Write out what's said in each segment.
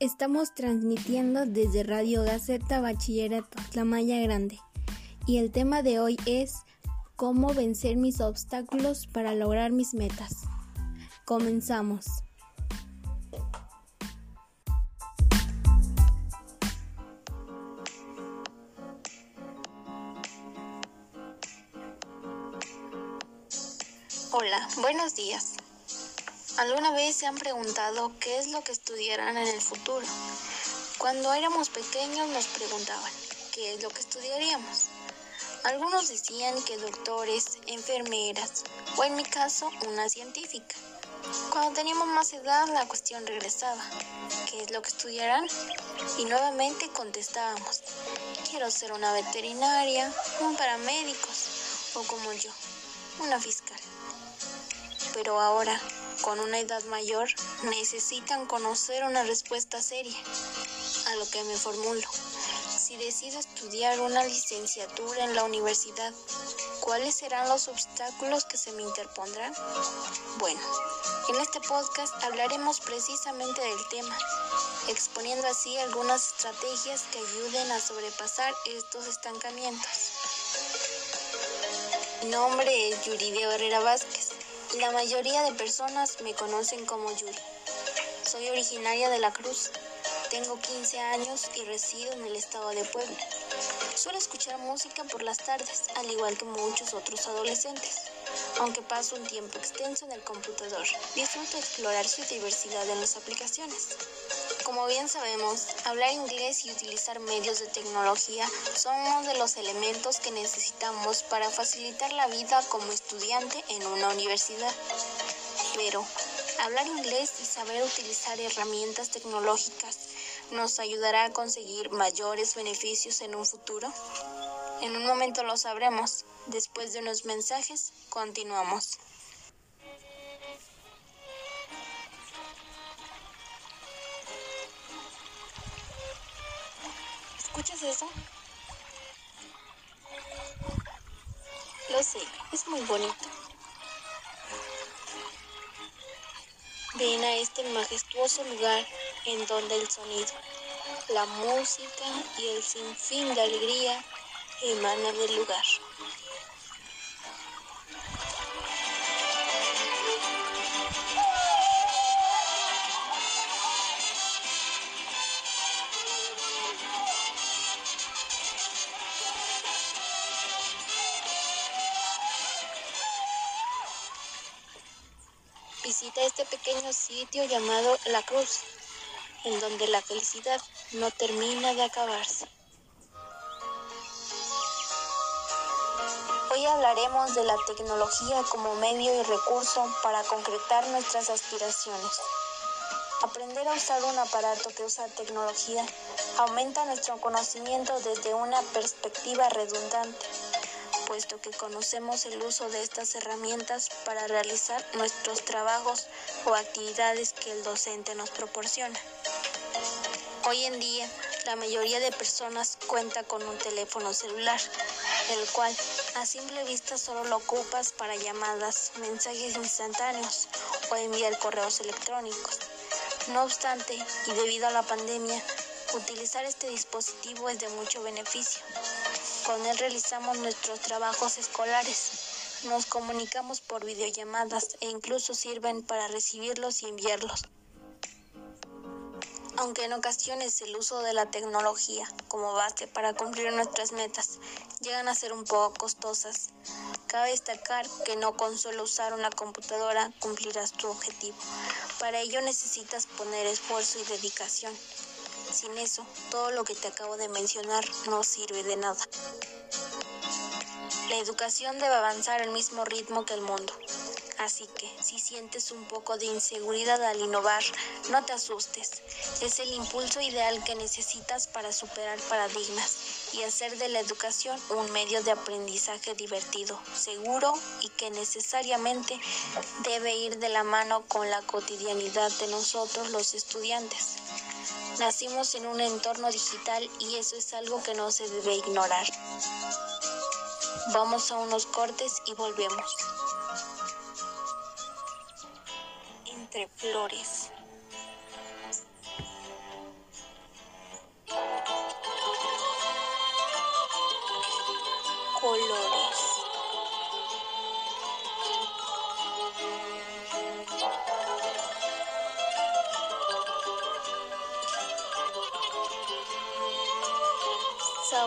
Estamos transmitiendo desde Radio Gaceta Bachillerato Tlamaya Grande y el tema de hoy es cómo vencer mis obstáculos para lograr mis metas. Comenzamos. Hola, buenos días. ¿Alguna vez se han preguntado qué es lo que estudiarán en el futuro? Cuando éramos pequeños nos preguntaban qué es lo que estudiaríamos. Algunos decían que doctores, enfermeras o en mi caso una científica. Cuando teníamos más edad la cuestión regresaba. ¿Qué es lo que estudiarán? Y nuevamente contestábamos. Quiero ser una veterinaria, un paramédicos o como yo, una fiscal. Pero ahora, con una edad mayor, necesitan conocer una respuesta seria a lo que me formulo. Si decido estudiar una licenciatura en la universidad, ¿cuáles serán los obstáculos que se me interpondrán? Bueno, en este podcast hablaremos precisamente del tema, exponiendo así algunas estrategias que ayuden a sobrepasar estos estancamientos. Mi nombre es Yuridia Herrera Vázquez. La mayoría de personas me conocen como Yuri. Soy originaria de La Cruz. Tengo 15 años y resido en el estado de Puebla. Suelo escuchar música por las tardes, al igual que muchos otros adolescentes. Aunque paso un tiempo extenso en el computador, disfruto explorar su diversidad en las aplicaciones. Como bien sabemos, hablar inglés y utilizar medios de tecnología son uno de los elementos que necesitamos para facilitar la vida como estudiante en una universidad. Pero, hablar inglés y saber utilizar herramientas tecnológicas nos ayudará a conseguir mayores beneficios en un futuro. En un momento lo sabremos. Después de unos mensajes, continuamos. ¿Escuchas eso? Lo sé, es muy bonito. Ven a este majestuoso lugar en donde el sonido, la música y el sinfín de alegría emanan del lugar. Visita este pequeño sitio llamado La Cruz, en donde la felicidad no termina de acabarse. Hoy hablaremos de la tecnología como medio y recurso para concretar nuestras aspiraciones. Aprender a usar un aparato que usa tecnología aumenta nuestro conocimiento desde una perspectiva redundante puesto que conocemos el uso de estas herramientas para realizar nuestros trabajos o actividades que el docente nos proporciona. Hoy en día, la mayoría de personas cuenta con un teléfono celular, el cual a simple vista solo lo ocupas para llamadas, mensajes instantáneos o enviar correos electrónicos. No obstante, y debido a la pandemia, utilizar este dispositivo es de mucho beneficio, con él realizamos nuestros trabajos escolares. Nos comunicamos por videollamadas e incluso sirven para recibirlos y enviarlos. Aunque en ocasiones el uso de la tecnología como base para cumplir nuestras metas llegan a ser un poco costosas, cabe destacar que no con solo usar una computadora cumplirás tu objetivo. Para ello necesitas poner esfuerzo y dedicación. Sin eso, todo lo que te acabo de mencionar no sirve de nada. La educación debe avanzar al mismo ritmo que el mundo. Así que, si sientes un poco de inseguridad al innovar, no te asustes. Es el impulso ideal que necesitas para superar paradigmas y hacer de la educación un medio de aprendizaje divertido, seguro y que necesariamente debe ir de la mano con la cotidianidad de nosotros los estudiantes. Nacimos en un entorno digital y eso es algo que no se debe ignorar. Vamos a unos cortes y volvemos. Entre flores.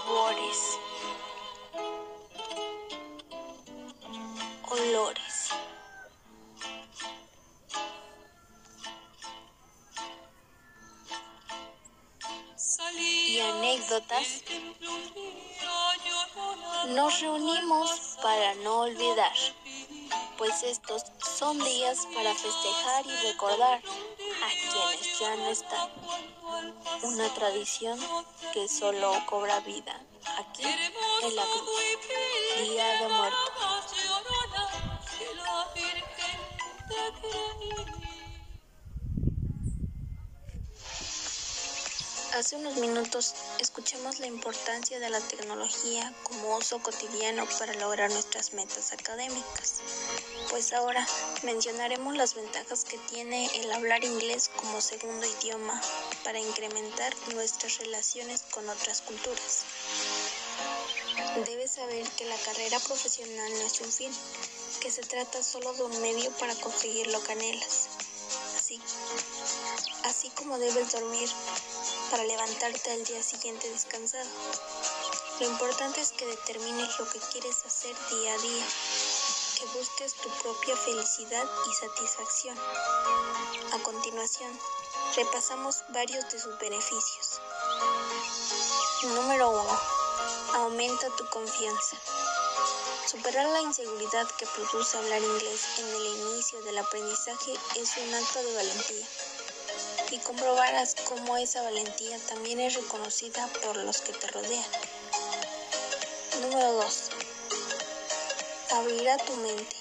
Sabores, olores. y anécdotas, nos reunimos para no olvidar, pues estos son días para festejar y recordar a quienes ya no están. Una tradición que solo cobra vida aquí en la cruz, Día de Muertos. Hace unos minutos escuchamos la importancia de la tecnología como uso cotidiano para lograr nuestras metas académicas. Pues ahora mencionaremos las ventajas que tiene el hablar inglés como segundo idioma para incrementar nuestras relaciones con otras culturas. Debes saber que la carrera profesional no es un fin, que se trata solo de un medio para conseguir lo que anhelas. Así, así como debes dormir para levantarte al día siguiente descansado. Lo importante es que determines lo que quieres hacer día a día, que busques tu propia felicidad y satisfacción. A continuación, repasamos varios de sus beneficios. Número 1. Aumenta tu confianza. Superar la inseguridad que produce hablar inglés en el inicio del aprendizaje es un acto de valentía y comprobarás cómo esa valentía también es reconocida por los que te rodean. Número 2. Abrirá tu mente.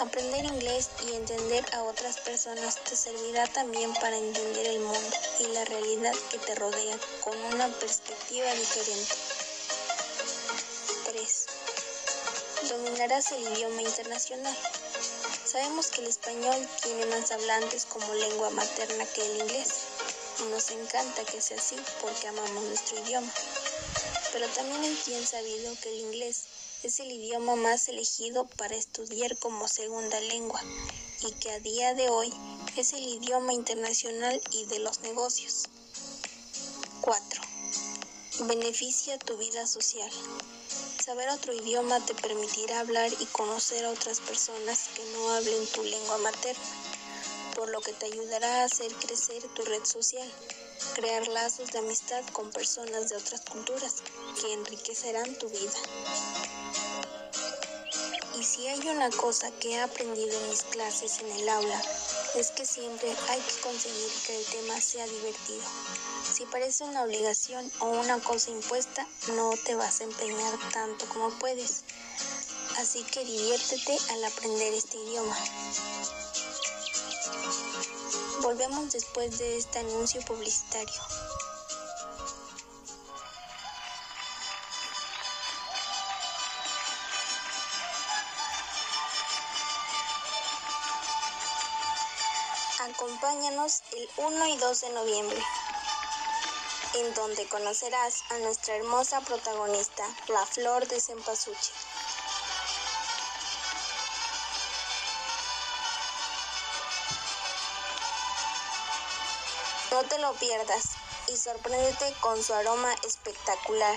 Aprender inglés y entender a otras personas te servirá también para entender el mundo y la realidad que te rodea con una perspectiva diferente. 3. Dominarás el idioma internacional. Sabemos que el español tiene más hablantes como lengua materna que el inglés y nos encanta que sea así porque amamos nuestro idioma. Pero también es bien sabido que el inglés es el idioma más elegido para estudiar como segunda lengua y que a día de hoy es el idioma internacional y de los negocios. 4. Beneficia tu vida social. Saber otro idioma te permitirá hablar y conocer a otras personas que no hablen tu lengua materna, por lo que te ayudará a hacer crecer tu red social, crear lazos de amistad con personas de otras culturas que enriquecerán tu vida. Y si hay una cosa que he aprendido en mis clases en el aula, es que siempre hay que conseguir que el tema sea divertido. Si parece una obligación o una cosa impuesta, no te vas a empeñar tanto como puedes. Así que diviértete al aprender este idioma. Volvemos después de este anuncio publicitario. Acompáñanos el 1 y 2 de noviembre, en donde conocerás a nuestra hermosa protagonista, la flor de cempasúchil. No te lo pierdas y sorpréndete con su aroma espectacular.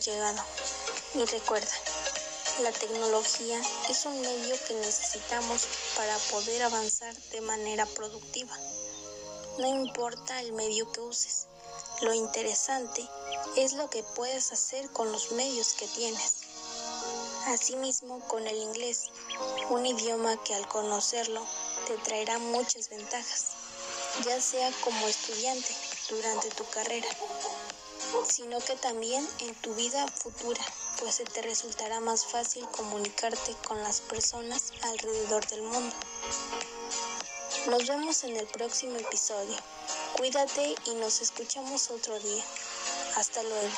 Llegado. Y recuerda, la tecnología es un medio que necesitamos para poder avanzar de manera productiva. No importa el medio que uses, lo interesante es lo que puedes hacer con los medios que tienes. Asimismo, con el inglés, un idioma que al conocerlo te traerá muchas ventajas, ya sea como estudiante durante tu carrera, sino que también en tu vida futura, pues se te resultará más fácil comunicarte con las personas alrededor del mundo. Nos vemos en el próximo episodio. Cuídate y nos escuchamos otro día. Hasta luego.